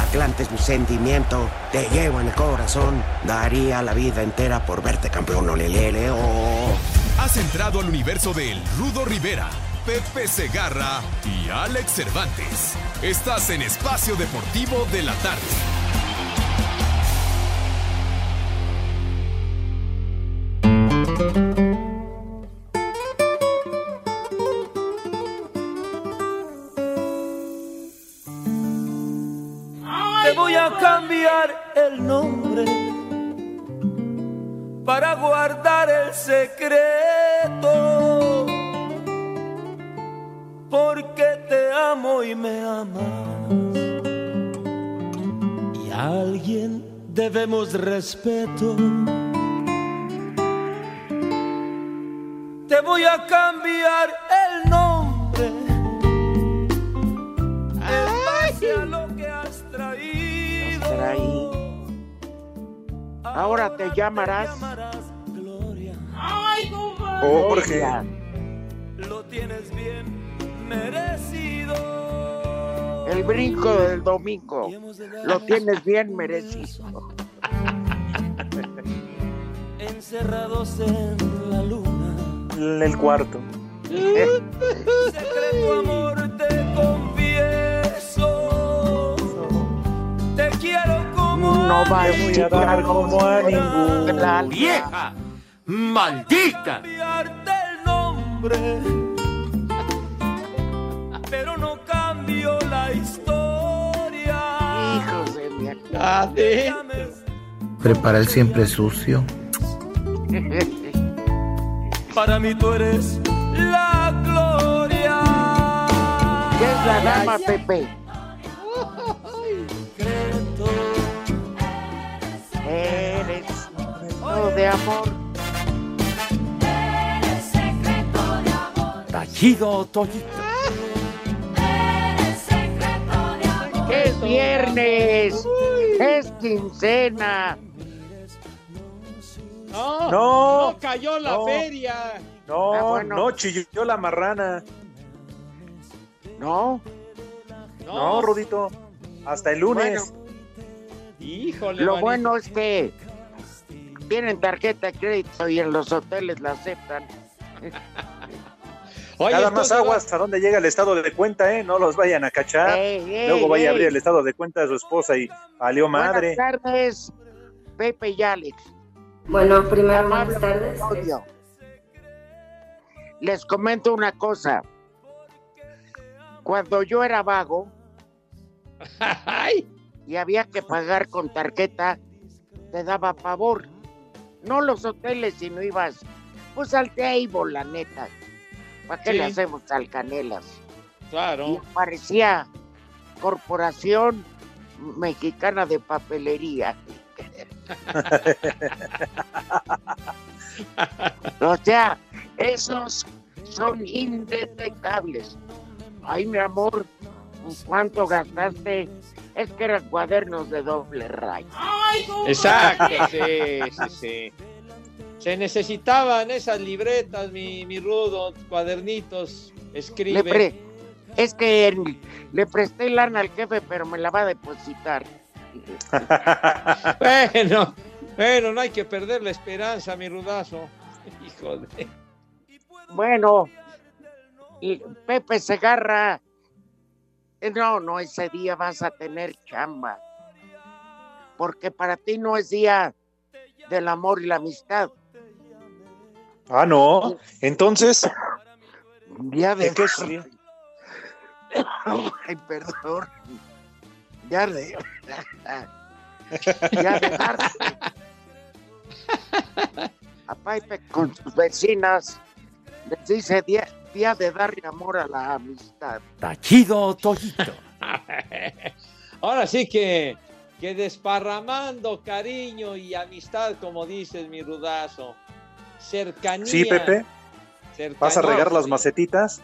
Atlante es mi sentimiento, te llevo en el corazón. Daría la vida entera por verte campeón, olelele, oh. Has entrado al universo de El Rudo Rivera, Pepe Segarra y Alex Cervantes. Estás en Espacio Deportivo de la Tarde. El nombre para guardar el secreto. Porque te amo y me amas. Y a alguien debemos respeto. Te voy a cambiar Ahora te llamarás Jorge. Gloria. Lo tienes bien merecido. El brinco del domingo. Lo tienes bien merecido. Encerrados en la luna. En el cuarto. Secreto amor te confieso. Te quiero No va a Voy a dar como a ningún. La- ¡Vieja! ¡Maldita! cambiarte el nombre. Pero no cambio la historia. Hijos de mi Llames Prepara el siempre sucio. Para mí tú eres la gloria. ¿Qué es la dama, Pepe? Secreto de amor. Tachido, Toñito. ¡Que es viernes! ¡Es quincena! No, No, no cayó la no. feria. no, Ah, bueno. no, chilló la marrana. ¿No? No, Rudito. Hasta el lunes. Híjole, Lo manito. bueno es que tienen tarjeta de crédito y en los hoteles la aceptan. Oye, Nada más agua hasta dónde llega el estado de cuenta, ¿eh? No los vayan a cachar. Ey, ey, Luego vaya a abrir el estado de cuenta de su esposa y valió madre. Buenas tardes, Pepe y Alex. Bueno, primero buenas tardes. auditorio. Les comento una cosa. Cuando yo era vago y había que pagar con tarjeta, te daba pavor. No los hoteles, sino ibas pues al table, la neta. ¿Para qué Sí. le hacemos al Canelas? Y claro. aparecía Corporación Mexicana de Papelería. o sea, esos son indetectables. Ay, mi amor, ¿cuánto gastaste? Es que eran cuadernos de doble rayo. Exacto, sí, sí, sí. Se necesitaban esas libretas, mi, mi rudo, cuadernitos, Le escribe. pre- es que le presté lana al jefe, pero me la va a depositar. Bueno, bueno, no hay que perder la esperanza, mi rudazo. Hijo de... Bueno, y Pepe Segarra, no, no, ese día vas a tener chamba. Porque para ti no es día del amor y la amistad. Ah, no. Entonces, Ya de ¿en qué? Ay, perdón. Ya de. ya de darse. A Pipe con sus vecinas les dice día, día de darle amor a la amistad. Tachido, Toyito. Ahora sí que, que desparramando cariño y amistad, como dices, mi rudazo. Cercanía. Sí, Pepe. cercanía. ¿Vas a regar las macetitas?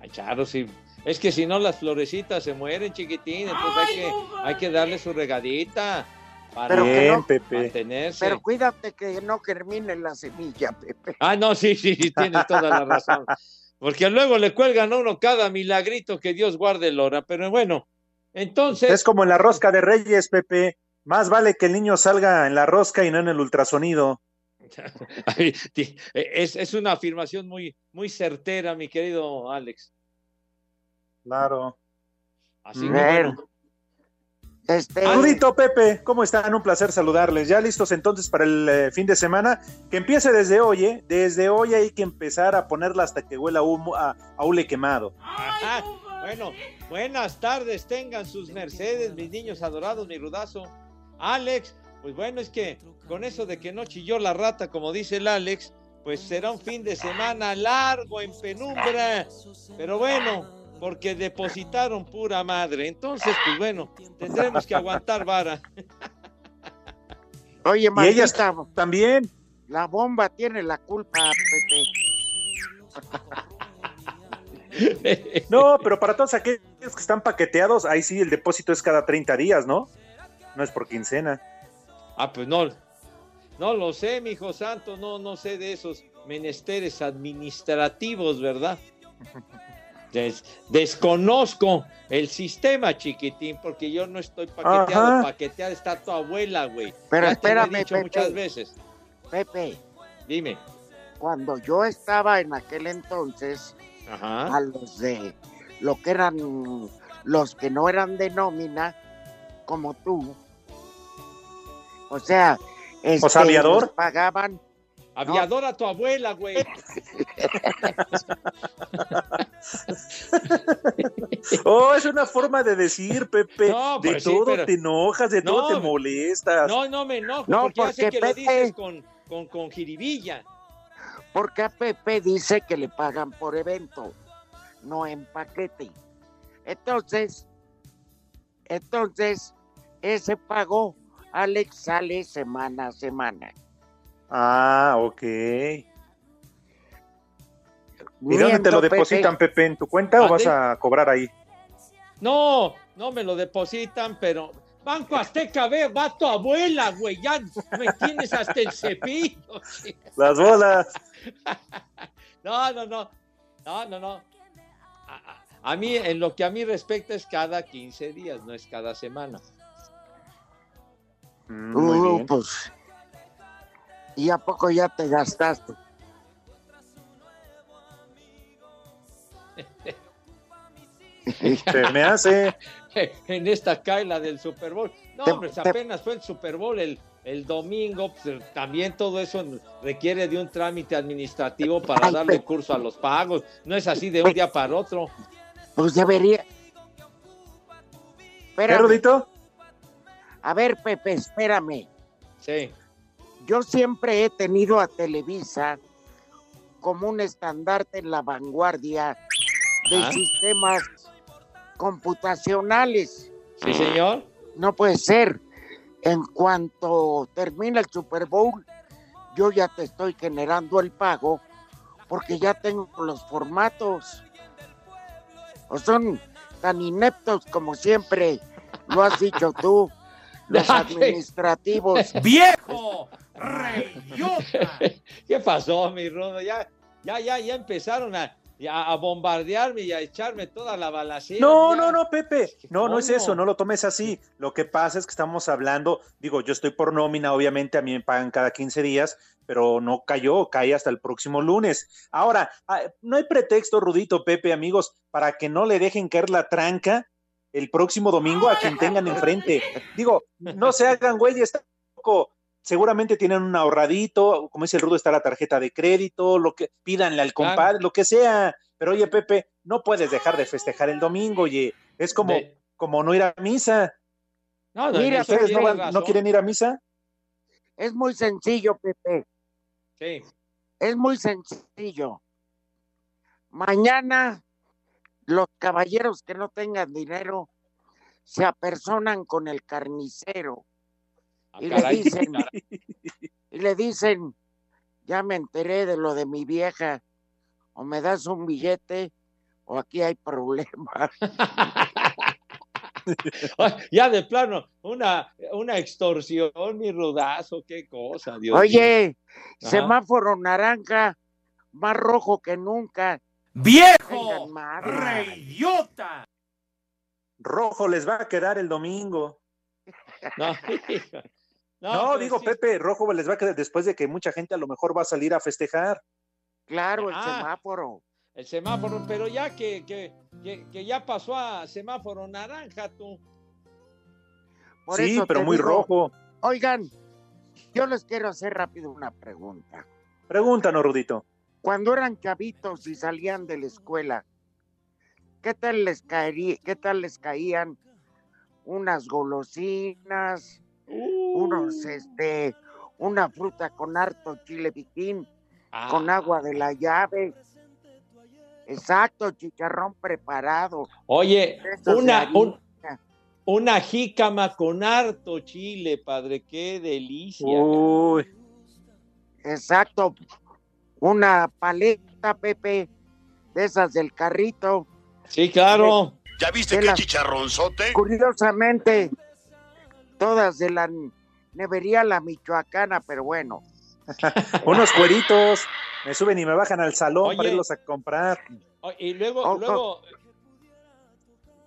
Ay, claro, sí. Es que si no, las florecitas se mueren, chiquitín. Entonces hay que, hay que darle su regadita para Pero que Bien, no- Pepe. mantenerse. Pero cuídate que no germine la semilla, Pepe. Ah, no, sí, sí, sí, tienes toda la razón. Porque luego le cuelgan a uno cada milagrito que Dios guarde el hora. Pero bueno, entonces. Es como en la rosca de Reyes, Pepe. Más vale que el niño salga en la rosca y no en el ultrasonido. Ti- es, es una afirmación muy, muy certera, mi querido Alex. Claro. Así que Bueno. Bueno. Este, Rudito, Pepe, ¿cómo están? Un placer saludarles. Ya listos entonces para el eh, fin de semana. Que empiece desde hoy, ¿eh? Desde hoy hay que empezar a ponerla hasta que huela a humo, a, a hule quemado. Ajá. Bueno, buenas tardes, tengan sus mercedes, mis niños adorados, mi rudazo. Alex, pues bueno, es que con eso de que no chilló la rata, como dice el Alex, pues será un fin de semana largo en penumbra. Pero bueno, porque depositaron pura madre. Entonces, pues bueno, tendremos que aguantar vara. oye, Y ellas maldita, también. la bomba tiene la culpa, Pepe. No, pero para todos aquellos que están paqueteados, ahí sí el depósito es cada 30 días, ¿no? No es por quincena. Ah, pues no, no lo sé, mi hijo santo, no, no sé de esos menesteres administrativos, ¿verdad? Des- desconozco el sistema, chiquitín, porque yo no estoy paqueteado. Ajá. Paqueteada está tu abuela, güey. Pero Ya te lo he espérame, dicho Pepe. muchas veces. Pepe, Dime. cuando yo estaba en aquel entonces, Ajá. a los de lo que eran los que no eran de nómina, como tú, o sea, este, aviador. les pagaban, Aviadora tu abuela, güey. Oh, es una forma de decir, Pepe. No, de sí, todo pero- te enojas, de todo No, te molestas. No, no me enojo, No, porque ya sé porque que lo Pepe- dices con, con, con jiribilla. porque a Pepe dice que le pagan por evento, no en paquete. Entonces, entonces, ese pago, Alex sale semana a semana. Ah, ok. ¿Y dónde te lo depositan, Pepe? ¿En tu cuenta o vas ¿Mande? a cobrar ahí? No, no me lo depositan, pero Banco Azteca, ve, va tu abuela, güey, ya me tienes hasta el cepillo. Las bolas. No, no, no, no, no, no. A, mí, en lo que a mí respecta, es cada 15 días, no es cada semana. Mm, muy Uh, bien. pues, ¿y a poco ya te gastaste? Se me hace. En esta caila del Super Bowl. No, Te- hombre, te- apenas fue el Super Bowl el, el domingo, pues, también todo eso requiere de un trámite administrativo para Ay, darle curso a los pagos. No es así de un día para otro. Pues debería. ¿Qué, Espérame. Rudito? A ver, Pepe, espérame. Sí. Yo siempre he tenido a Televisa como un estandarte en la vanguardia de Ah. sistemas computacionales. Sí, señor. No puede ser. En cuanto termina el Super Bowl, yo ya te estoy generando el pago porque ya tengo los formatos. O son tan ineptos como siempre lo has dicho tú, los administrativos. ¡Viejo! ¡Reyota! ¿Qué pasó, mi Rodo? Ya, ya, ya, ya empezaron a, ya a bombardearme y a echarme toda la balacera. No, ya. no, no, Pepe. No, no es eso, no lo tomes así. Lo que pasa es que estamos hablando, digo, yo estoy por nómina, obviamente a mí me pagan cada 15 días, pero no cayó, cae hasta el próximo lunes. Ahora, ah, no hay pretexto, Rudito, Pepe, amigos, para que no le dejen caer la tranca el próximo domingo a quien tengan enfrente. Digo, no se hagan güeyes tampoco. Seguramente tienen un ahorradito, como dice el Rudo, está la tarjeta de crédito, lo que pídanle al compadre, lo que sea. Pero oye, Pepe, no puedes dejar de festejar el domingo, oye, es como, De- como no ir a misa. No, no, Mira, ¿Ustedes no, van- no quieren ir a misa? Es muy sencillo, Pepe. Sí. Es muy sencillo. Mañana los caballeros que no tengan dinero se apersonan con el carnicero Ah, y caray. le dicen, y le dicen, ya me enteré de lo de mi vieja, o me das un billete o aquí hay problemas. ya de plano, una, una extorsión, mi rudazo, qué cosa, Dios mío. Oye, Ajá. semáforo naranja, más rojo que nunca. ¡Viejo! ¡Reyota! Rojo les va a quedar el domingo. No. No, No, digo, sí. Pepe, rojo les va a quedar después de que mucha gente a lo mejor va a salir a festejar. Claro, el Ah. semáforo. El semáforo, pero ya que, que, que, que ya pasó a semáforo naranja, tú. Por sí, eso pero muy digo, rojo. Oigan, yo les quiero hacer rápido una pregunta. Pregúntanos, Rudito. Cuando eran chavitos y salían de la escuela, ¿qué tal les caería, qué tal les caían unas golosinas, unos este, una fruta con harto chile piquín, Ah, con agua de la llave? Exacto, chicharrón preparado. Oye, una, un- una jícama con harto chile, padre, qué delicia. Uy, Exacto. Una paleta, Pepe, de esas del carrito. Sí, claro. ¿Ya viste qué las- chicharronzote? Curiosamente, todas de la nevería La Michoacana, pero bueno. unos cueritos. Me suben y me bajan al salón Oye. para irlos a comprar. Y luego, Oh, oh. luego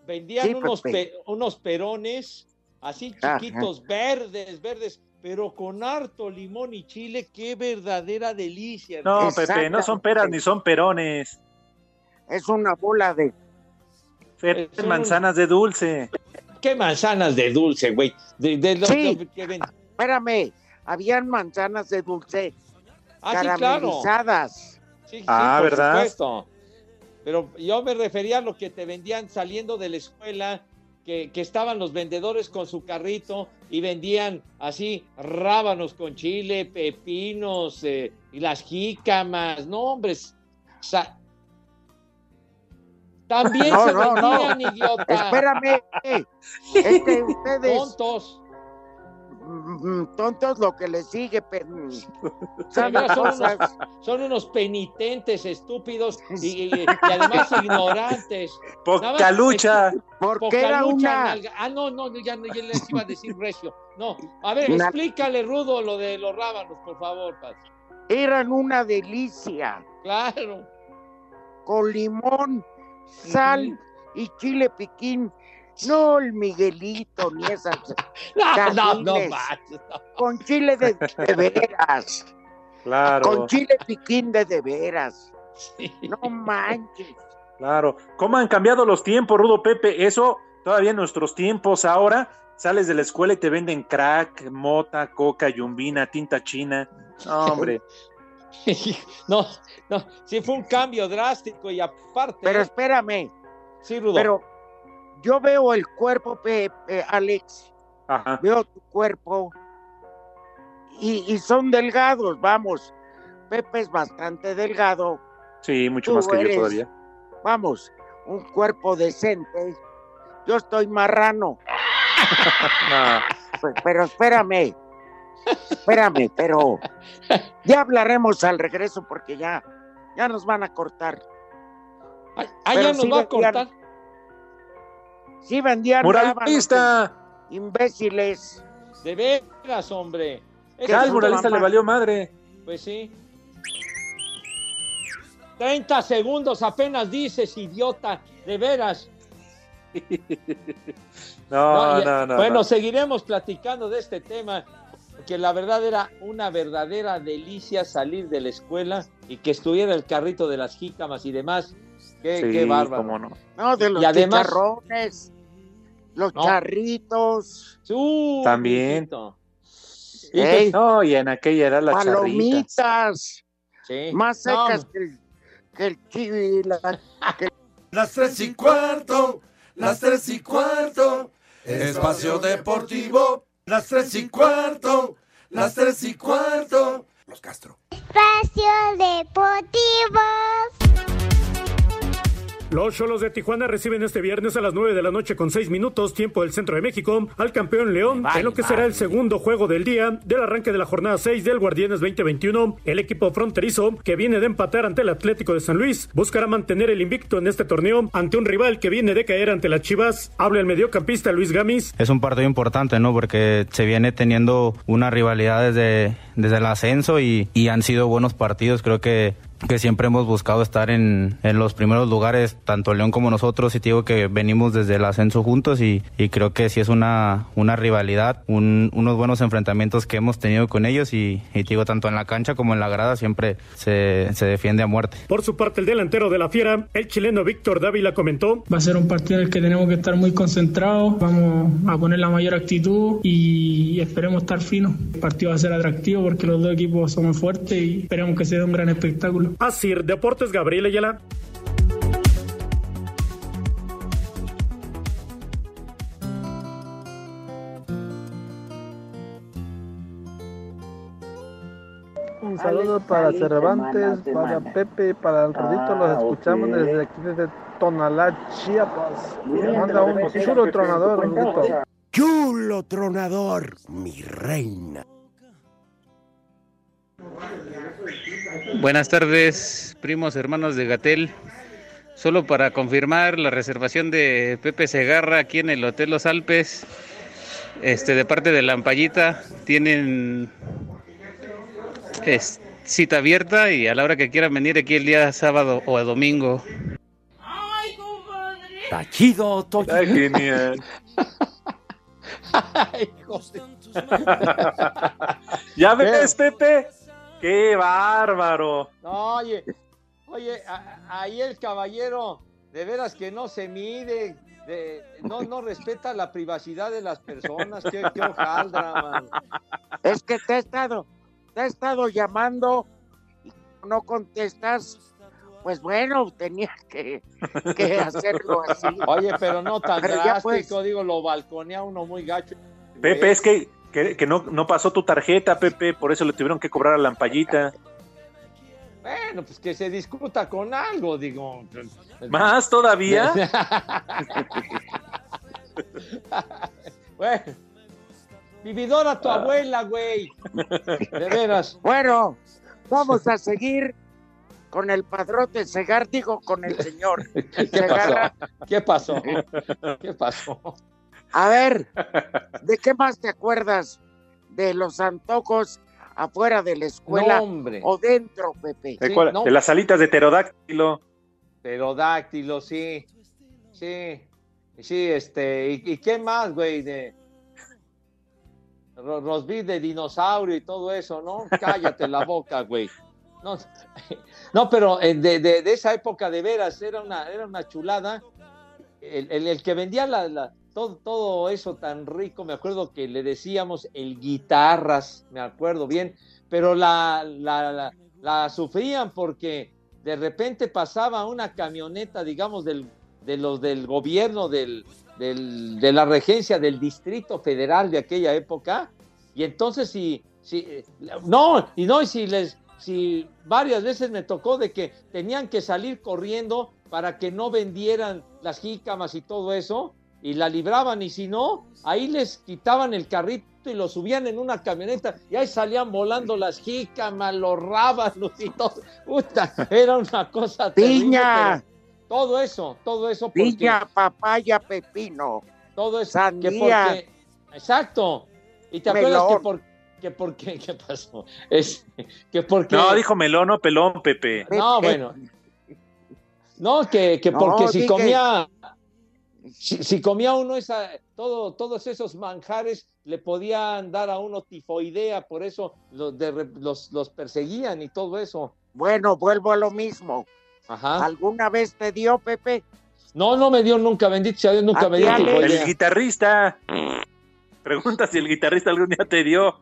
vendían Sí, unos, pe- unos perones así Ajá. chiquitos, verdes, verdes, pero con harto limón y chile, qué verdadera delicia. No. Pepe, no son peras ni son perones. Es una bola de. Fer- Es un- manzanas de dulce. Qué manzanas de dulce, güey. De, de lo- Sí. que ven- Espérame, habían manzanas de dulce Ah, sí, claro. caramelizadas. Sí, sí, Ah, por ¿verdad? supuesto. Pero yo me refería a lo que te vendían saliendo de la escuela, que, que estaban los vendedores con su carrito y vendían así rábanos con chile, pepinos eh, y las jícamas. No, hombres. sa- También No, se no, no. idiota. Espérame, es que ustedes, Tontos. mm, tontos, lo que les sigue, pe- mm, son, unos, son unos penitentes, estúpidos y, y- y además ignorantes. Poca lucha. Porque era una. Ah, no, no, ya, ya les iba a decir recio. No, a ver, Una- explícale, Rudo, lo de los rábanos, por favor, Paz. Eran una delicia. Claro. Con limón, sal y chile piquín. No el Miguelito ni esas. No, no, no, manches, no. Con chile de, de veras. Claro, Con chile piquín de de veras. Sí. No manches. claro. ¿Cómo han cambiado los tiempos, Rudo Pepe? Eso todavía en nuestros tiempos ahora. Sales de la escuela y te venden crack, mota, coca, yumbina, tinta china. No, hombre. No, no, sí fue un cambio drástico y aparte. Pero espérame, sí, Rudo. pero yo veo el cuerpo, Pepe, Alex. Ajá. Veo tu cuerpo y, y son delgados, vamos. Pepe es bastante delgado. Sí, mucho Tú más que yo todavía. Vamos, un cuerpo decente. Yo estoy marrano. No. Pe- Pero espérame, espérame, pero ya hablaremos al regreso porque ya, ya nos van a cortar. Ah, ya nos sí va a vendían- cortar. Sí vendían ¡Muralista! imbéciles. De veras, hombre. Ya al muralista mamá. le valió madre. Pues sí. 30 segundos apenas dices, idiota. De veras. No, no, no. bueno, no. seguiremos platicando de este tema, porque la verdad era una verdadera delicia salir de la escuela y que estuviera el carrito de las jícamas y demás. Qué, Sí, qué bárbaro. cómo no. No, de los Y además- chicharrones, los No. charritos. Uh, También. ¿Eh? No, y en aquella era la Palomitas. Sí. Más secas que, el, que el chivi. Las tres y cuarto, las tres y cuarto. Espacio Deportivo, las tres y cuarto, las tres y cuarto. Los Castro. Espacio Deportivo. Los Cholos de Tijuana reciben este viernes a las 9 de la noche con 6 minutos, tiempo del centro de México, al campeón León, en lo que será el segundo juego del día del arranque de la jornada 6 del Guardianes 2021. El equipo fronterizo, que viene de empatar ante el Atlético de San Luis, buscará mantener el invicto en este torneo ante un rival que viene de caer ante las Chivas. Habla el mediocampista Luis Gamis. Es un partido importante, ¿no? Porque se viene teniendo una rivalidad desde, desde el ascenso y, y han sido buenos partidos. Creo que que siempre hemos buscado estar en, en, los primeros lugares, tanto León como nosotros, y te digo que venimos desde el ascenso juntos y, y creo que sí es una, una rivalidad, un, unos buenos enfrentamientos que hemos tenido con ellos y, y, te digo, tanto en la cancha como en la grada siempre se, se, defiende a muerte. Por su parte, el delantero de la Fiera, el chileno Víctor Dávila comentó. Va a ser un partido en el que tenemos que estar muy concentrados, vamos a poner la mayor actitud y esperemos estar finos. El partido va a ser atractivo porque los dos equipos son muy fuertes y esperemos que sea un gran espectáculo. Asir Deportes, Gabriel Ayala. Un saludo para Cervantes, para Pepe, para el Rodito, los escuchamos desde aquí, desde Tonalá, Chiapas. Manda un chulo tronador, Rodito. Chulo tronador, mi reina. Buenas tardes, primos hermanos de Gatel. Solo para confirmar la reservación de Pepe Segarra aquí en el Hotel Los Alpes, este de parte de Lampallita, tienen es, cita abierta y a la hora que quieran venir aquí el día sábado o el domingo. ¡Ay, compadre! Está chido, Ay, genial. Ay, ¿Ya ves, Pepe? ¡Qué bárbaro! No, oye, oye, ahí el caballero, de veras que no se mide, de, no, no respeta la privacidad de las personas, qué, qué hojaldra, man. Es que te he estado, te he estado llamando y no contestas. Pues bueno, tenía que, que hacerlo así. Oye, pero no tan pero drástico, pues... digo, lo balconea uno muy gacho. Pepe, es que que, que no, no, pasó tu tarjeta, Pepe, por eso le tuvieron que cobrar a la ampallita. Bueno, pues que se discuta con algo, digo. ¿Más todavía? bueno, vividora tu abuela, güey. De veras. Bueno, vamos a seguir con el padrote Segar, digo, con el señor. ¿Qué pasó? ¿Qué pasó? ¿Qué pasó? A ver, ¿de qué más te acuerdas? ¿De los antojos afuera de la escuela no, o dentro, Pepe? ¿De, sí, no. de, las alitas de pterodáctilo. Pterodáctilo, sí. Sí. Sí, este. ¿Y, y qué más, güey? De rosbif de dinosaurio y todo eso, ¿no? Cállate la boca, güey. No, no pero de, de, de, esa época de veras era una, era una chulada. El, el, el que vendía la, la todo, eso tan rico, me acuerdo que le decíamos el guitarras, me acuerdo bien, pero la, la, la, la sufrían porque de repente pasaba una camioneta, digamos, del, de los del gobierno, del, del, de la regencia del Distrito Federal de aquella época, y entonces si, si no, y no, y si les, si varias veces me tocó de que tenían que salir corriendo para que no vendieran las jícamas y todo eso, y la libraban, y si no, ahí les quitaban el carrito y lo subían en una camioneta y ahí salían volando las jícamas, los rábanos y todo. Puta, era una cosa Piña. Terrible, todo eso, todo eso. Porque, Piña, papaya, pepino. Todo eso. Sandía. Que porque, exacto. Y te acuerdas que por que por qué, ¿qué pasó? Es que porque No, dijo melón o pelón, Pepe. No, bueno. No, que, que porque no, si dije... comía si, si, comía uno esa, todo, todos esos manjares le podían dar a uno tifoidea, por eso los, de, los, los, perseguían y todo eso. Bueno, vuelvo a lo mismo. Ajá. ¿Alguna vez te dio, Pepe? No, no me dio nunca, bendito sea Dios, nunca me dio tifoidea. El guitarrista. Pregunta si el guitarrista algún día te dio.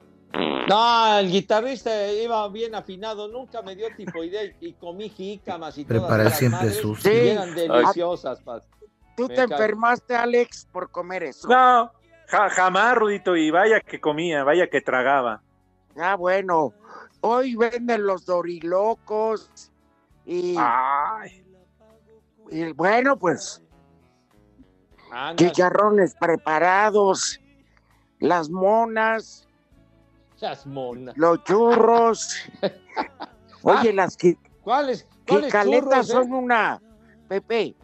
No, el guitarrista iba bien afinado, nunca me dio tifoidea y, y comí jícamas y Prepara todas siempre madres, Sí. eran deliciosas. pa. ¿Tú Me te enfermaste, Alex, por comer eso? No, ja- jamás, Rudito, y vaya que comía, vaya que tragaba. Ah, bueno. Hoy venden los dorilocos y, Ay, y bueno, pues Andas, chicharrones preparados, las monas, seas mona. los churros. Oye, las qui- ¿Cuáles? ¿Cuáles quicaletas churros, eh? son una, Pepe,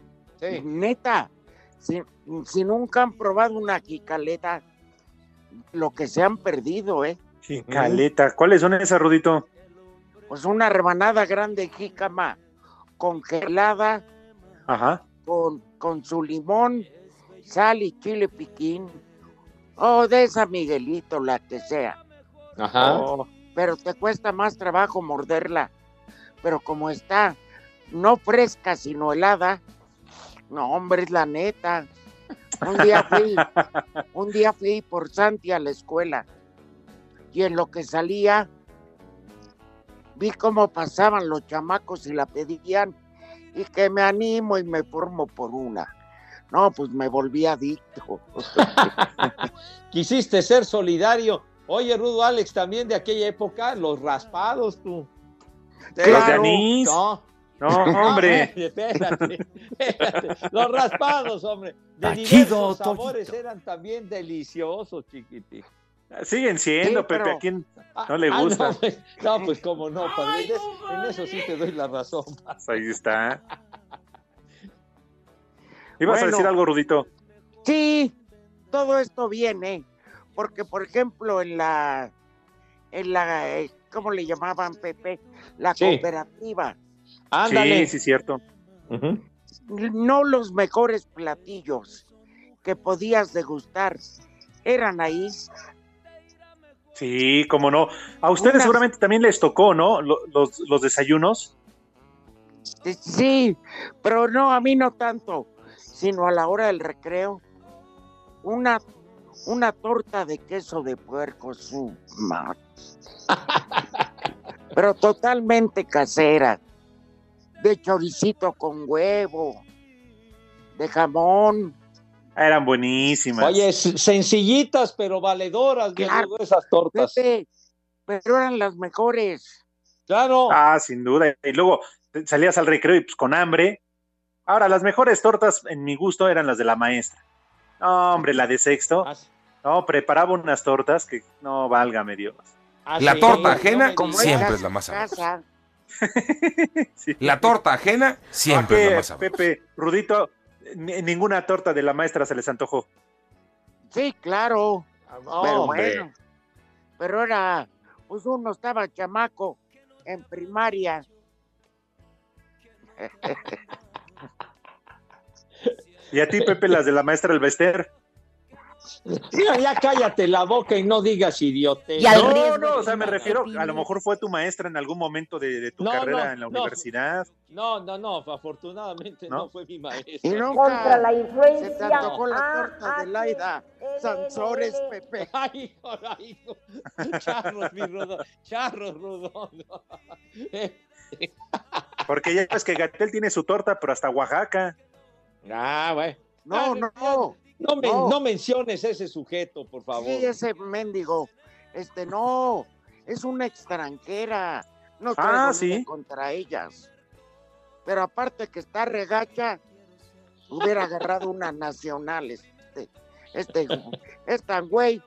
Sí. neta, si, si nunca han probado una quicaleta, lo que se han perdido, ¿eh? caleta. ¿Cuáles son esas, Rudito? Pues una rebanada grande de jícama congelada Ajá. con, con su limón, sal y chile piquín. O de esa Miguelito, la que sea. Ajá. Oh, Pero te cuesta más trabajo morderla. Pero como está no fresca, sino helada, no, hombre, es la neta. Un día fui, un día fui por Santi a la escuela. Y en lo que salía, vi cómo pasaban los chamacos y la pedían. Y que me animo y me formo por una. No, pues me volví adicto. Quisiste ser solidario. Oye, Rudo Alex, también de aquella época, los raspados, tú. Los de anís. No, No, hombre. espérate, espérate. Los raspados, hombre. De Taquido, diversos sabores eran también deliciosos, chiquiti. Siguen siendo, Sí, Pepe. ¿A quién Ah, no le ah, gusta? no, pues, no, pues como no, padre. En, en eso sí te doy la razón. Pues Ahí está. ¿Ibas a decir algo, Rudito? Sí, todo esto viene porque, por ejemplo, en la, en la, eh, ¿cómo le llamaban Pepe? La Sí. Ándale. Sí, sí, cierto. No los mejores platillos que podías degustar eran ahí. Sí, cómo no. A ustedes Unas- seguramente también les tocó, ¿no? Lo- Los, los desayunos. Sí, pero no, a mí no tanto, sino a la hora del recreo. Una, una torta de queso de puerco, su madre. Pero totalmente casera. De choricito con huevo, de jamón. Eran buenísimas. Oye, sencillitas, pero valedoras, Claro. esas tortas. Pepe, pero eran las mejores. Claro. Ah, sin duda. Y luego salías al recreo y pues con hambre. Ahora, las mejores tortas, en mi gusto, eran las de la maestra. No, hombre, la de sexto. Ah, No, preparaba unas tortas que no válgame Dios. ah, La sí, torta ajena Como. Siempre es la más sabrosa. Sí. La torta ajena siempre es ¿A la más sabrosa. Pepe, Rudito, ni- ninguna torta de la maestra se les antojó. Sí, claro. No, pero hombre. bueno. Pero era, pues uno estaba chamaco en primaria. Y a ti, Pepe, las de la maestra Elvester. Mira, ya cállate la boca y no digas idiote. Y No, riesgo no, o sea, me refiero, a lo mejor fue tu maestra en algún momento de, de tu No, carrera no, en la no. universidad. No, no, no, afortunadamente no, ¿No? fue mi Y maestra. nunca Contra la se te influencia. antojó la Ah, torta ah, de Laida sí. Sansores. Pepe. Ay, ay, hijo. Charros, mi rudo. Charros, rudo. Porque ya ves que Gatel tiene su torta, pero hasta Oaxaca. Ah, güey. No, no, no. No, me- No. no menciones ese sujeto, por favor. Sí, ese mendigo. Este, no. Es una extranjera. No Ah, nada sí. contra ellas. Pero aparte que está regacha, hubiera agarrado una nacional. Este, este, es tan güey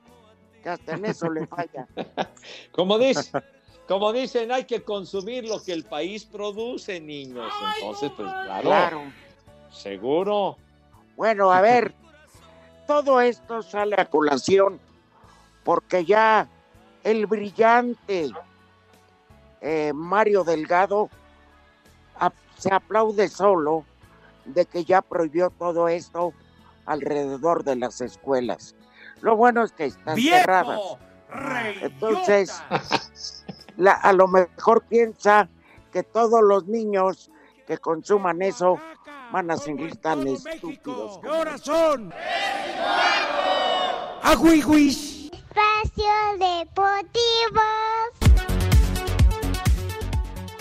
que hasta en eso le falla. Como dice, como dicen, hay que consumir lo que el país produce, niños. Entonces, pues claro, Claro. seguro. Bueno, a ver, todo esto sale a colación porque ya el brillante eh, Mario Delgado se aplaude solo de que ya prohibió todo esto alrededor de las escuelas. Lo bueno es que están cerradas. Entonces, la- a lo mejor piensa que todos los niños que consuman eso van a seguir tan estúpidos. ¿Qué Espacio Espacio Deportivo.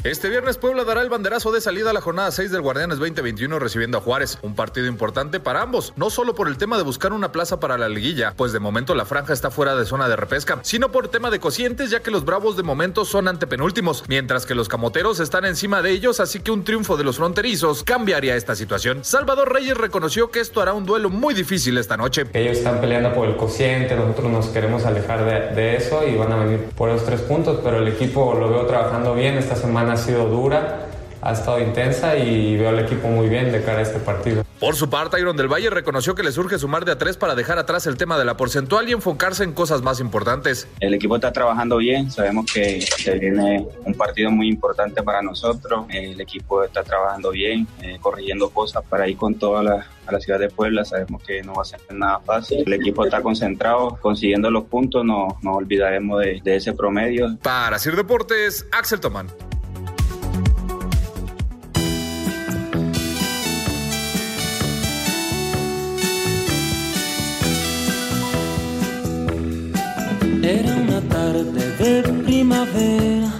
Este viernes Puebla dará el banderazo de salida a la jornada 6 del Guardianes 2021 recibiendo a Juárez, un partido importante para ambos, no solo por el tema de buscar una plaza para la liguilla, pues de momento la franja está fuera de zona de repesca, sino por tema de cocientes ya que los Bravos de momento son antepenúltimos, mientras que los Camoteros están encima de ellos, así que un triunfo de los fronterizos cambiaría esta situación. Salvador Reyes reconoció que esto hará un duelo muy difícil esta noche. Ellos están peleando por el cociente, nosotros nos queremos alejar de, de eso y van a venir por esos tres puntos, pero el equipo lo veo trabajando bien esta semana ha sido dura, ha estado intensa y veo al equipo muy bien de cara a este partido. Por su parte, Iron del Valle reconoció que le surge sumar de a tres para dejar atrás el tema de la porcentual y enfocarse en cosas más importantes. El equipo está trabajando bien, sabemos que se viene un partido muy importante para nosotros, el equipo está trabajando bien, eh, corrigiendo cosas para ir con toda la, a la ciudad de Puebla, sabemos que no va a ser nada fácil, el equipo está concentrado, consiguiendo los puntos, no nos olvidaremos de, de ese promedio. Para Sir Deportes, Axel Tomán. Tarde de primavera.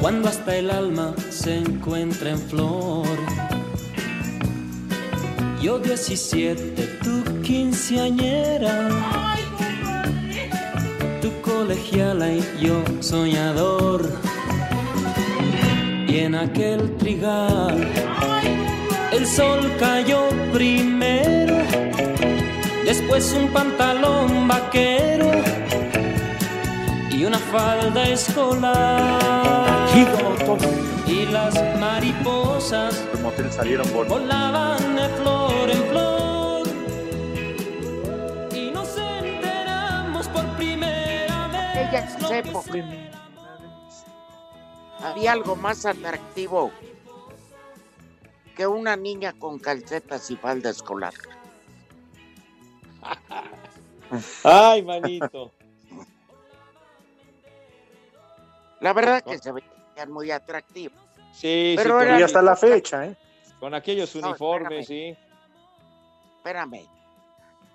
Cuando hasta el alma se encuentra en flor. Yo 17, tú quinceañera. Tu colegiala y yo soñador. Y en aquel trigal el sol cayó primero después un pantalón vaquero y una falda escolar. Y las mariposas salieron volaban de flor en flor. Y nos enteramos por primera vez. Ella en sus épocas había algo más atractivo que una niña con calcetas y falda escolar. Ay, manito. La verdad que se veían muy atractivos. Sí, Pero sí, Y hasta la fecha, ¿eh? Con aquellos No, uniformes, sí. Espérame.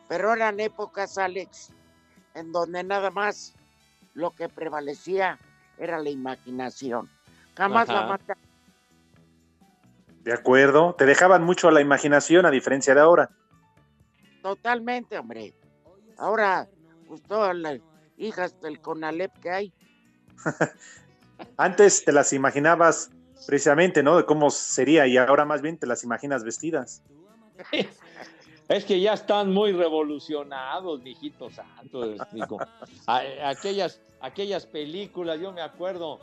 Pero eran épocas, Alex, en donde nada más lo que prevalecía era la imaginación. Jamás la mata. De acuerdo. Te dejaban mucho a la imaginación, a diferencia de ahora. Totalmente, hombre. Ahora, pues todas las hijas del Conalep que hay. Antes te las imaginabas precisamente, ¿no? De cómo sería y ahora más bien te las imaginas vestidas. Es que ya están muy revolucionados, mijito santo. Aquellas, aquellas películas, yo me acuerdo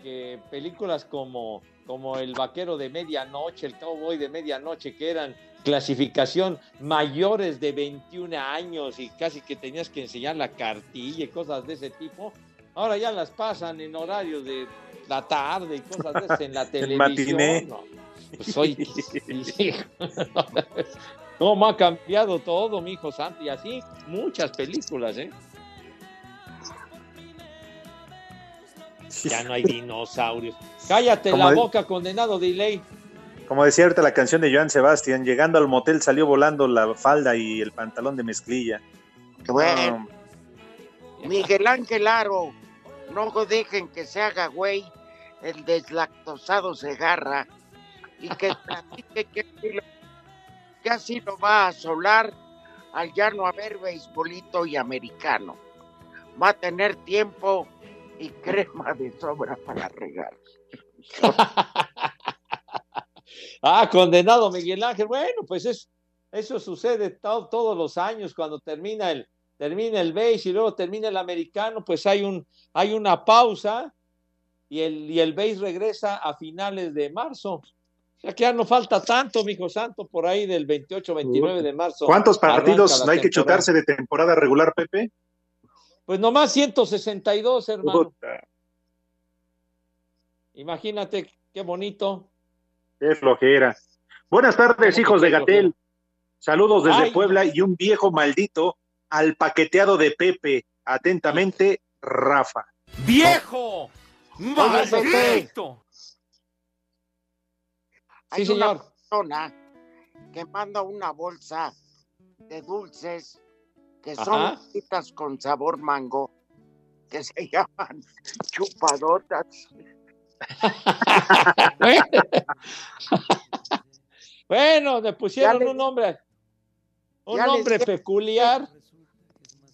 que películas como, como El Vaquero de Medianoche, El Cowboy de Medianoche, que eran clasificación mayores de 21 años y casi que tenías que enseñar la cartilla y cosas de ese tipo. Ahora ya las pasan en horarios de la tarde y cosas de esas en la El televisión. No, pues hoy, ¿Cómo ha cambiado todo, mi hijo santo? Y así muchas películas, ¿eh? Ya no hay dinosaurios. Cállate la boca, condenado delay. Como decía ahorita la canción de Joan Sebastián, llegando al motel salió volando la falda y el pantalón de mezclilla. Bueno, Miguel Ángel Aro, no dejen que se haga güey el deslactosado Segarra y que platique que, así lo- que así lo va a asolar al ya no haber beisbolito y americano. Va a tener tiempo y crema de sobra para regar. Ah, condenado Miguel Ángel. Bueno, pues es, eso sucede to- todos los años cuando termina el, termina el base y luego termina el americano, pues hay, un, hay una pausa y el, y el base regresa a finales de marzo. O sea que ya no falta tanto, mijo santo, por ahí del 28-29 de marzo. ¿Cuántos partidos hay que temporada. chutarse de temporada regular, Pepe? Pues nomás 162, hermano. Puta, Imagínate qué bonito. Qué flojera. Buenas tardes, hijos de Gatel. Saludos desde Ay. Puebla y un viejo maldito al paqueteado de Pepe. Atentamente, Rafa. ¡Viejo! ¡Maldito! hay Sí, una persona que manda una bolsa de dulces que son citas con sabor mango, que se llaman chupadotas. bueno, le pusieron un nombre, un nombre peculiar.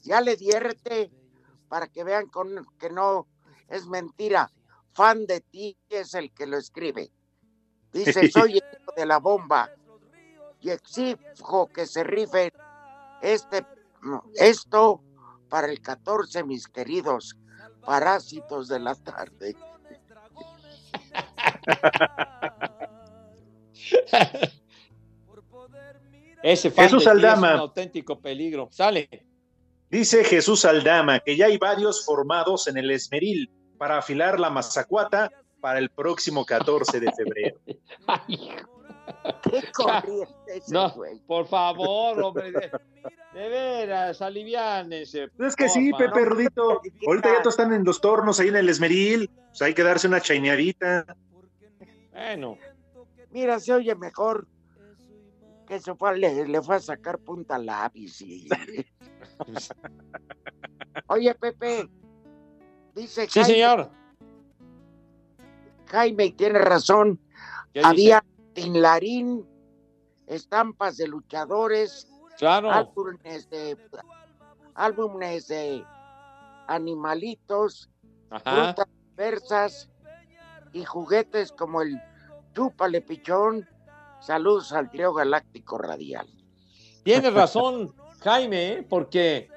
Ya le dierte para que vean con, que no es mentira. Fan de ti es el que lo escribe. Dice, soy el hijo de la bomba y exijo que se rife este, esto para el 14, mis queridos parásitos de la tarde. Ese Jesús Aldama. Es un auténtico peligro. Sale. Dice Jesús Aldama que ya hay varios formados en el Esmeril para afilar la mazacuata para el próximo 14 de febrero. Qué corriente no, por favor, hombre. De, veras, aliviánense. Es que sí, Pepe Rudito. Ahorita ya todos están en los tornos ahí en el Esmeril. Pues hay que darse una chaineadita. Bueno. Mira, se oye mejor que se fue, le, le fue a sacar punta lápiz. Y... oye, Pepe. Dice Sí, señor. Jaime, tiene razón. Había tinlarín, estampas de luchadores, claro. álbumes de, álbumes de animalitos, frutas diversas y juguetes como el Chúpale Pichón. Saludos al trío galáctico radial. Tienes razón, Jaime, ¿eh? porque,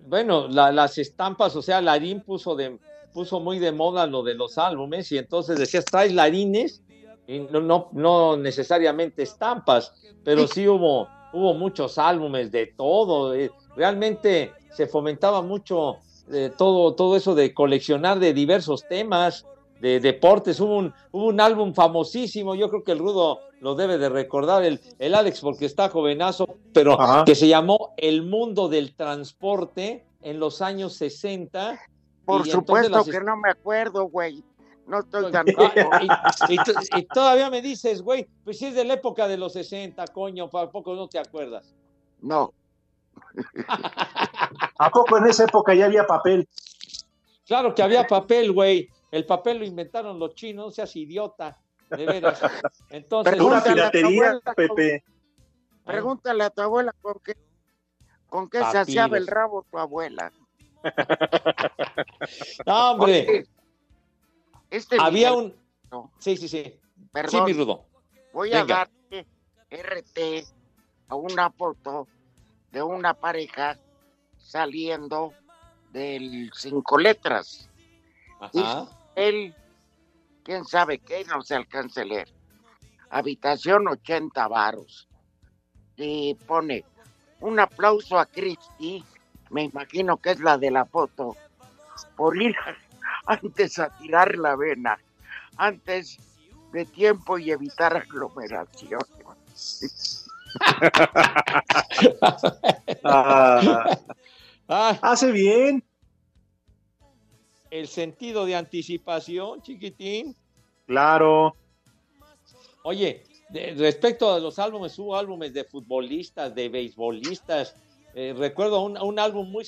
bueno, las estampas, o sea, Larín puso, de, puso muy de moda lo de los álbumes y entonces decías, traes Larines y no, no, no necesariamente estampas, pero sí hubo, hubo muchos álbumes de todo. Realmente se fomentaba mucho eh, todo, todo eso de coleccionar de diversos temas, de deportes. Hubo un, hubo un álbum famosísimo, yo creo que el Rudo lo debe de recordar, el, el Alex, porque está jovenazo, pero que se llamó El Mundo del Transporte en los años 60. Por supuesto que no me acuerdo, güey. No estoy tan. y, todavía me dices, güey, pues si es de la época de los 60, coño, ¿a poco no te acuerdas? No. ¿A poco en esa época ya había papel? Claro que había papel, güey. El papel lo inventaron los chinos, no seas idiota. De veras. Entonces, una piratería, Pepe. Pregúntale a tu abuela con qué, con qué se hacía el rabo tu abuela. no, hombre. Este Había un. Sí, sí, sí. Perdón. Sí, mi Rudo. Voy a darte RT a una foto de una pareja saliendo del cinco letras. Ajá. Él, quién sabe qué, no se alcanza a leer. Habitación 80 varos. Y pone un aplauso a Cristi, me imagino que es la de la foto, por ir antes a tirar la vena, antes de tiempo y evitar aglomeración. Ah, hace bien. El sentido de anticipación, chiquitín. Claro. Oye, respecto a los álbumes, hubo álbumes de futbolistas, de beisbolistas. Eh, recuerdo un, un álbum muy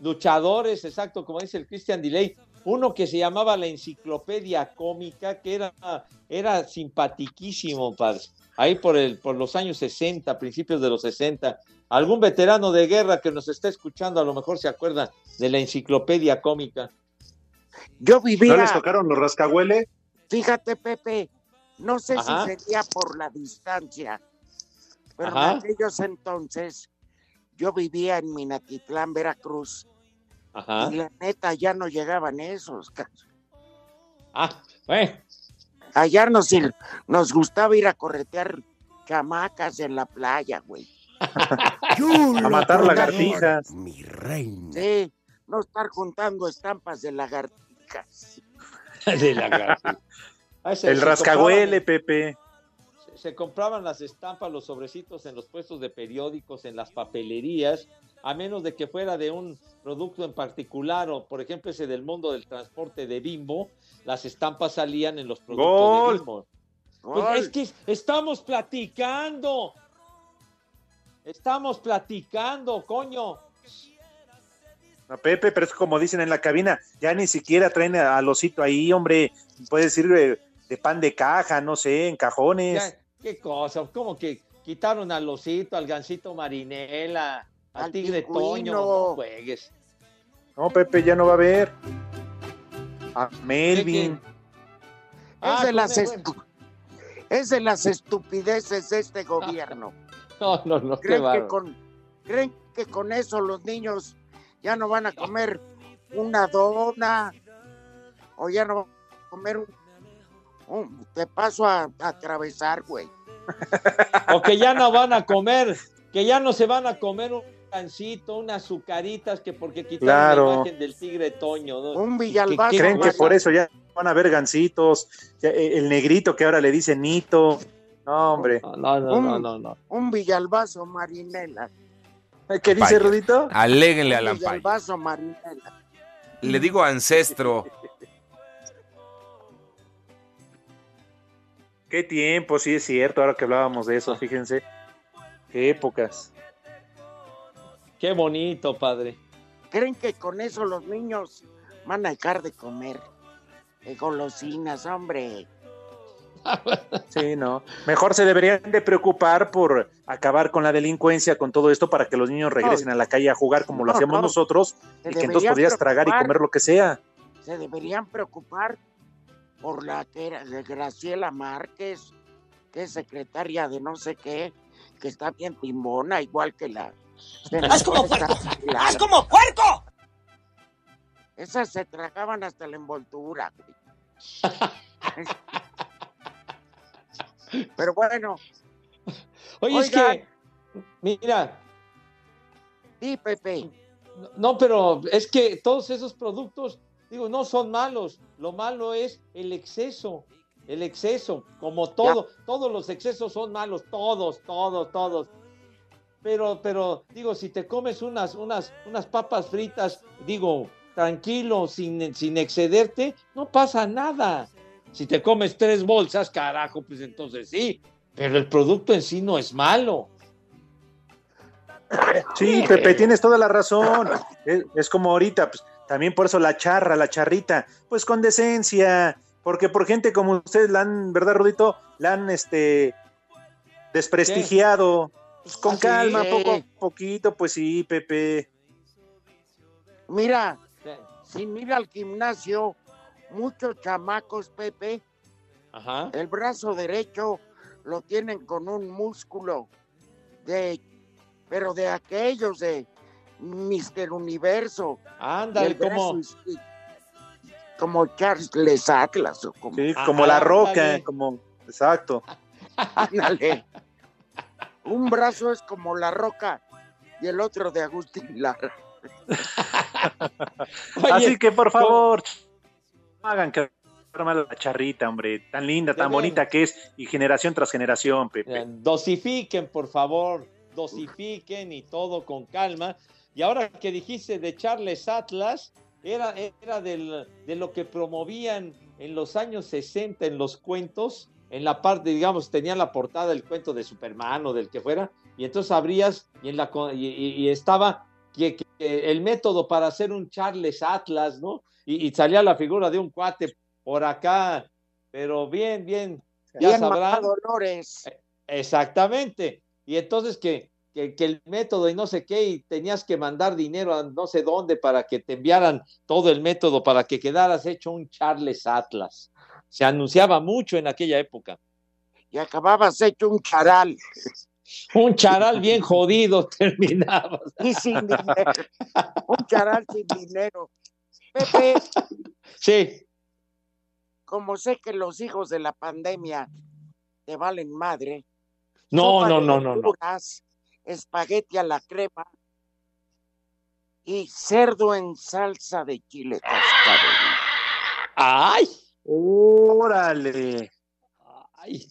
luchadores, exacto, como dice el Christian Delay, uno que se llamaba la enciclopedia cómica, que era, era simpatiquísimo, padre. Ahí por, el, por los años 60, principios de los 60. Algún veterano de guerra que nos está escuchando a lo mejor se acuerda de la enciclopedia cómica. Yo vivía... ¿No les tocaron los rascahueles? Fíjate, Pepe, no sé si sería por la distancia, pero en aquellos entonces yo vivía en Minatitlán, Veracruz, y la neta, ya no llegaban esos. Ah, eh. Allá nos, nos gustaba ir a corretear chamacas en la playa, güey. a matar lagartijas. Mi reina. Sí, no estar juntando estampas de lagartijas. de lagartijas. El rascahuele, Pepe. Se, se compraban las estampas, los sobrecitos en los puestos de periódicos, en las papelerías, a menos de que fuera de un producto en particular, o por ejemplo ese del mundo del transporte de Bimbo, las estampas salían en los productos de Bimbo. Pues es que estamos platicando. Estamos platicando, coño. No, Pepe, pero es como dicen en la cabina, ya ni siquiera traen al osito ahí, hombre. Puedes ir de, de pan de caja, no sé, en cajones. Ya, qué cosa, como que quitaron al osito, al gancito marinela, al, Al tigre pingüino. Toño, no juegues. No, Pepe, ya no va a haber. A Melvin. Ah, es, de las estu- es de las estupideces de este gobierno. No, no, no, qué ¿Creen que, bárbaro. con, ¿Creen que con eso los niños ya no van a comer una dona? ¿O ya no van a comer un... un- te paso a, a atravesar, güey? O que ya no van a comer, que ya no se van a comer un gancito, unas azucaritas, que porque quitaron Claro. la imagen del tigre Toño. ¿no? Un ¿Qué- Villalbazo. qué Creen que por eso ya van a ver gancitos. eh, El negrito que ahora le dice Nito. No, hombre. No, no, no, Un- no, no, no. Un Villalbazo Marinela. ¿Qué dice Vaya. Rudito? Aléguenle a Lampay. Marinela. Le digo ancestro. Qué tiempo, sí es cierto, ahora que hablábamos de eso, fíjense. Qué épocas. Qué bonito, padre. ¿Creen que con eso los niños van a dejar de comer? De golosinas, hombre. Sí, no. Mejor se deberían de preocupar por acabar con la delincuencia, con todo esto, para que los niños regresen a la calle a jugar como lo hacíamos no. nosotros Se y que entonces podías tragar y comer lo que sea. Se deberían preocupar por la que era de Graciela Márquez, que es secretaria de no sé qué, que está bien timbona, igual que la. ¡Haz como puerco! ¡Haz como puerco! Esas se tragaban hasta la envoltura. güey. Pero bueno, Oye, es que, mira, sí, Pepe. no, pero es que todos esos productos, digo, no son malos. Lo malo es el exceso, el exceso, como todo, todos los excesos son malos, todos, todos, todos. Pero, pero, digo, si te comes unas, unas, unas papas fritas, digo, tranquilo, sin, sin excederte, no pasa nada. Si te comes tres bolsas, carajo, pues entonces sí. Pero el producto en sí no es malo. Sí, Pepe, tienes toda la razón. Es, es como ahorita, pues, también por eso la charra, la charrita, pues con decencia, porque por gente como ustedes la han, ¿verdad, Rudito? La han, este, desprestigiado. Pues con calma, poco a poquito, pues sí, Pepe. Mira, sin ir al gimnasio, muchos chamacos, Pepe, Ajá. el brazo derecho lo tienen con un músculo de, pero de aquellos de Mister Universo. Ándale, como, como Charles Atlas o como, Sí, Ah, como la roca, como, exacto. ándale. Un brazo es como la roca y el otro de Agustín Lara. Oye, Así que por favor, hagan que mal la charrita, hombre, tan linda, tan bonita que es, y generación tras generación, Pepe. Dosifiquen, por favor, dosifiquen y todo con calma. Y ahora que dijiste de Charles Atlas, era, era del- de lo que promovían en los años 60 en los cuentos, en la parte, digamos, tenían la portada del cuento de Superman o del que fuera, y entonces abrías y, en la, co- y, y- y estaba que, que el método para hacer un Charles Atlas, ¿no? Y, y salía la figura de un cuate por acá, pero bien, bien, ya Bien sabrán. Dolores. Exactamente. Y entonces que, que, que el método y no sé qué, y tenías que mandar dinero a no sé dónde para que te enviaran todo el método para que quedaras hecho un Charles Atlas. Se anunciaba mucho en aquella época. Y acababas hecho un charal. Un charal bien jodido terminabas. Y sin dinero. Un charal sin dinero. Pepe, Sí, como sé que los hijos de la pandemia te valen madre. no, no, no, no, no. Espagueti a la crema y cerdo en salsa de chile cascabel. ¡Ay! Órale. ¡Ay!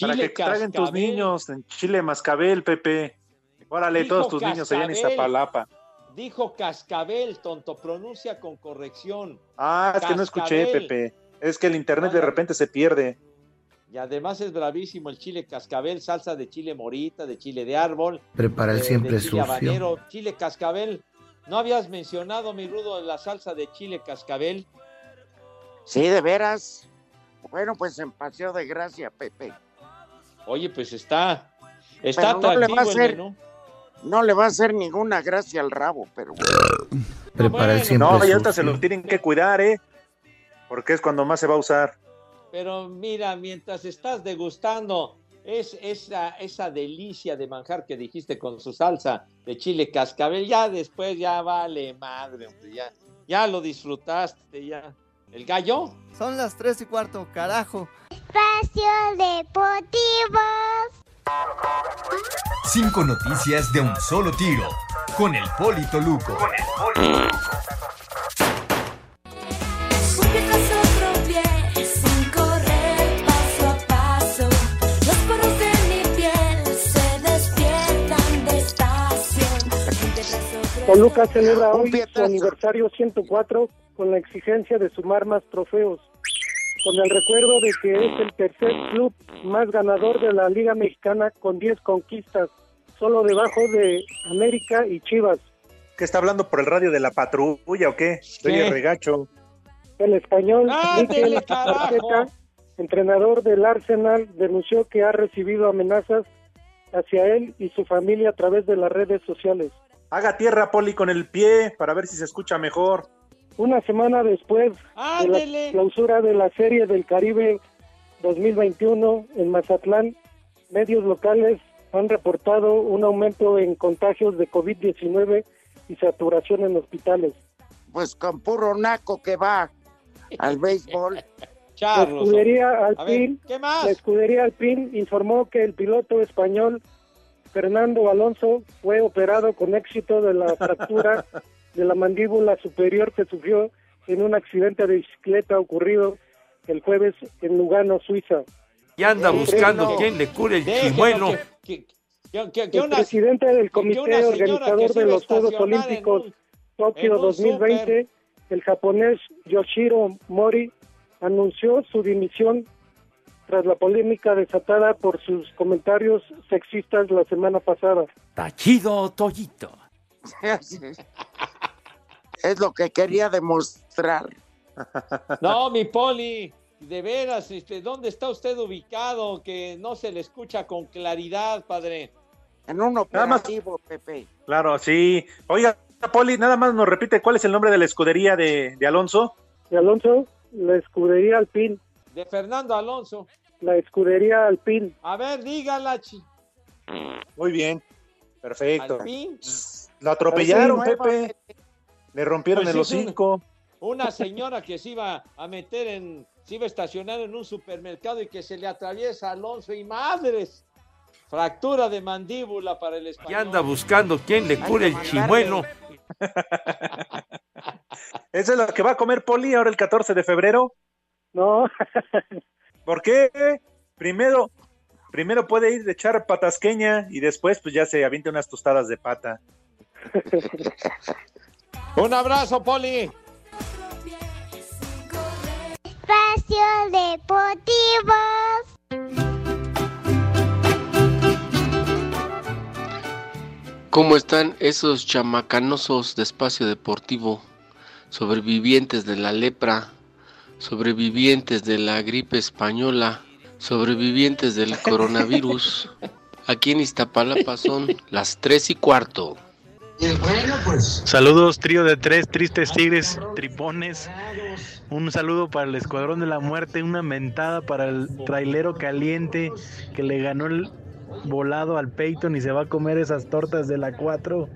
Para Chile que traguen tus cascabel. niños en chile mascabel, Pepe. Órale, Dijo todos tus niños allá en cascabel. Iztapalapa. Dijo cascabel, tonto, pronuncia con corrección. Ah, es que no escuché. Pepe. Es que el internet de repente se pierde. Y además es bravísimo el chile cascabel, salsa de chile morita, de chile de árbol. Prepara el eh, siempre de chile sucio. habanero, chile cascabel. ¿No habías mencionado, mi rudo, la salsa de chile cascabel? Sí, de veras. Bueno, pues en Paseo de Gracia, Pepe. Oye, pues está, está Pero no le va a atractivo el hacer- menú. No le va a hacer ninguna gracia al rabo, pero Prepara el siempre No, y ahorita se lo tienen que cuidar, ¿eh? Porque es cuando más se va a usar. Pero mira, mientras estás degustando es esa, esa delicia de manjar que dijiste con su salsa de chile cascabel, ya después ya vale madre, hombre, ya, ya lo disfrutaste, ya. ¿El gallo? Son las tres y cuarto, carajo. Espacio Deportivo. Cinco noticias de un solo tiro. Con el Polito Luco. Toluca celebra hoy su aniversario 104 con la exigencia de sumar más trofeos, con el recuerdo de que es el tercer club más ganador de la Liga Mexicana con 10 conquistas, solo debajo de América y Chivas. ¿Qué está hablando por el radio de la patrulla o qué? Estoy ¿Qué? regacho. El español. Arteta, entrenador del Arsenal, denunció que ha recibido amenazas hacia él y su familia a través de las redes sociales. Haga tierra, Poli, con el pie para ver si se escucha mejor. Una semana después de la clausura de la Serie del Caribe 2021 en Mazatlán, medios locales han reportado un aumento en contagios de COVID-19 y saturación en hospitales. pues con puro naco que va al béisbol. La Charros. escudería A ver, Alpine, ¿qué más? la escudería Alpine informó que el piloto español Fernando Alonso fue operado con éxito de la fractura de la mandíbula superior que sufrió en un accidente de bicicleta ocurrido el jueves en Lugano, Suiza. Y anda buscando quién le cure el Déjenlo chimuelo. que- que- que- que El una- presidente del comité organizador de los Juegos Olímpicos un- Tokio en un 2020, el japonés Yoshiro Mori, anunció su dimisión tras la polémica desatada por sus comentarios sexistas la semana pasada. Tachido Toyito. es lo que quería demostrar. No, mi Poli, de veras, este, ¿dónde está usted ubicado? Que no se le escucha con claridad, padre. En un Nada más- operativo, Pepe. Claro, sí. Oiga, Poli, nada más nos repite cuál es el nombre de la escudería de, de Alonso. Y Alonso, la escudería Alpine, De Fernando Alonso. la escudería Alpine. A ver, dígala, chi. Muy bien. Perfecto. Alpín. Lo atropellaron, Pepe. Le rompieron Pues el hocico. Una señora que se iba a meter en, se iba a estacionar en un supermercado y que se le atraviesa a Alonso y madres. Fractura de mandíbula para el Y español. anda buscando quién le cure el chimuelo. ¿Eso es lo que va a comer Poli ahora el 14 de febrero? No, ¿Por qué? Primero, primero puede ir de echar patasqueña y después pues ya se avienta unas tostadas de pata. Un abrazo, Poli. Espacio Deportivo. ¿Cómo están esos chamacanosos de espacio deportivo? Sobrevivientes de la lepra, sobrevivientes de la gripe española, sobrevivientes del coronavirus. Aquí en Iztapalapa son las tres y cuarto. Saludos, trío de tres tristes tigres, tripones. Un saludo para el Escuadrón de la Muerte, una mentada para el trailero caliente que le ganó el volado al Peyton y se va a comer esas tortas de la 4.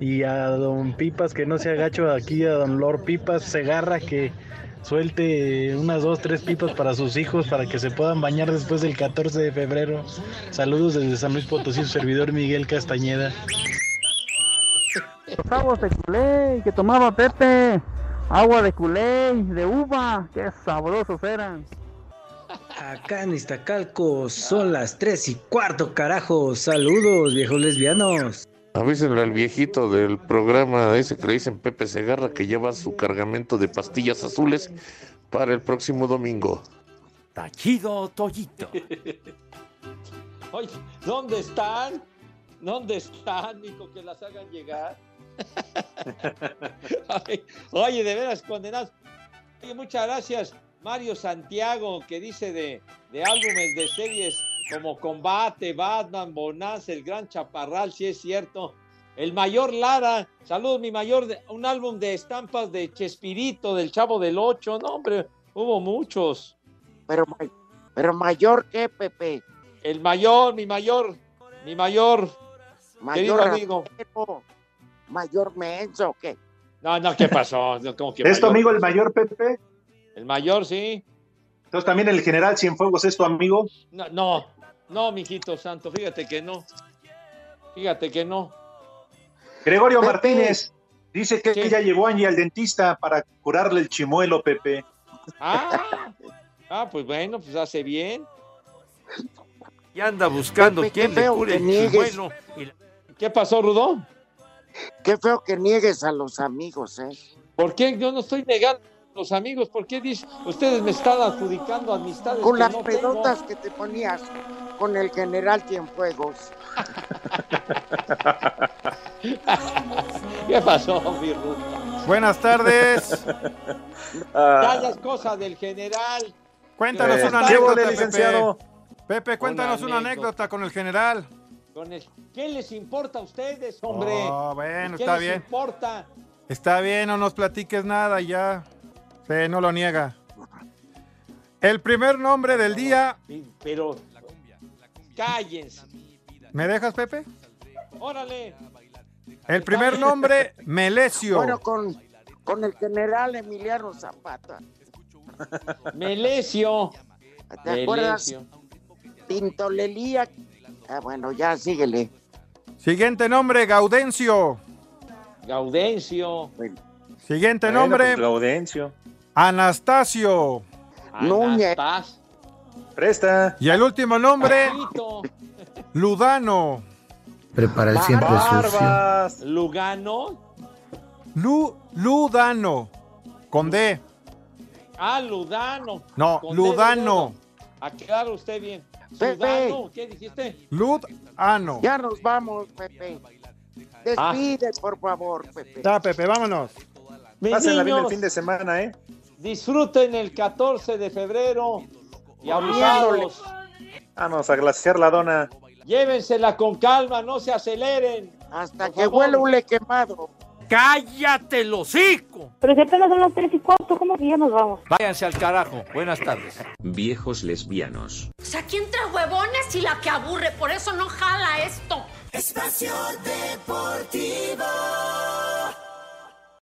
Y a don Pipas, que no se agacho aquí, a don Lord Pipas Segarra, que suelte unas dos, tres pipas para sus hijos para que se puedan bañar después del 14 de febrero. Saludos desde San Luis Potosí, su servidor Miguel Castañeda. Los aguas de culé que tomaba Pepe. Agua de culé, de uva. Qué sabrosos eran. Acá en Iztacalco son las tres y cuarto, carajo. Saludos, viejos lesbianos. Avísenle al viejito del programa ese que le dicen Pepe Segarra que lleva su cargamento de pastillas azules para el próximo domingo. Está chido, Toyito. Oye, ¿dónde están? ¿Dónde están, mijo, que las hagan llegar? Ay, Oye, de veras, condenados. Oye, muchas gracias, Mario Santiago, que dice de, de álbumes de series como Combate, Batman, Bonanza, El Gran Chaparral, si es cierto. El Mayor Lara, saludos, mi mayor, un álbum de estampas de Chespirito, del Chavo del Ocho. No, hombre, hubo muchos. Pero, pero mayor que Pepe. El mayor, mi mayor, mi mayor, querido Mayor amigo. ratero, mayor menso, ¿qué? No, no, ¿qué pasó? ¿cómo que ¿Es tu amigo el mayor Pepe? El mayor, sí. Entonces también el general Cienfuegos es tu amigo. No, no, no, mijito santo, fíjate que no. Fíjate que no. Gregorio Pepe. Martínez dice que ya llevó Angie al dentista para curarle el chimuelo, Pepe. Ah, ah, pues bueno, pues hace bien. Y anda buscando Pepe, quién le cure el chimuelo. y la- ¿Qué pasó, Rudo? Qué feo que niegues a los amigos, ¿eh? ¿Por qué yo no estoy negando a los amigos? ¿Por qué dice, ustedes me están adjudicando amistades Con que las no pelotas que te ponías con el general Cienfuegos. ¿Qué pasó, mi Rudo? Buenas tardes. Las cosas del general. Cuéntanos Eh, una ¿qué anécdota, Pepe. licenciado? Pepe, cuéntanos una anécdota con el general. Con el- ¿Qué les importa a ustedes, hombre? Oh, bueno, ¿Qué está les bien. importa? Está bien, no nos platiques nada ya. Sí, no lo niega. El primer nombre del día. Pero cállense. ¿Me dejas, Pepe? Órale. El primer nombre, Melesio. Bueno, con, con el general Emiliano Zapata. Melesio. ¿Te acuerdas? Melesio. Tintolelía. Ah, bueno, ya síguele. Siguiente nombre, Gaudencio. Gaudencio. Siguiente Bueno, nombre, pues, Gaudencio. Anastasio. Núñez. Anastas- Presta. Y el último nombre, Ludano. Prepara el siempre sucio. Barbas. Lugano. Lu, Ludano. Con D. Ah, Ludano. No, Con Ludano. Aclaro usted bien. Pepe. ¿qué dijiste? Ludano. Ya nos vamos, Pepe. Despide, por favor, Pepe. Ya, Pepe, vámonos. Mis Pásenla bien el niños, fin de semana, ¿eh? disfruten el 14 de febrero y abusados. Vamos a glaciar la dona. Llévensela con calma, no se aceleren. Hasta que huele hule quemado. ¡Cállate el hocico! Pero si apenas son las 3 y cuarto, ¿cómo que ya nos vamos? Váyanse al carajo. Buenas tardes. Viejos lesbianos. O sea, aquí entre huevones y la que aburre, por eso no jala esto. Espacio Deportivo.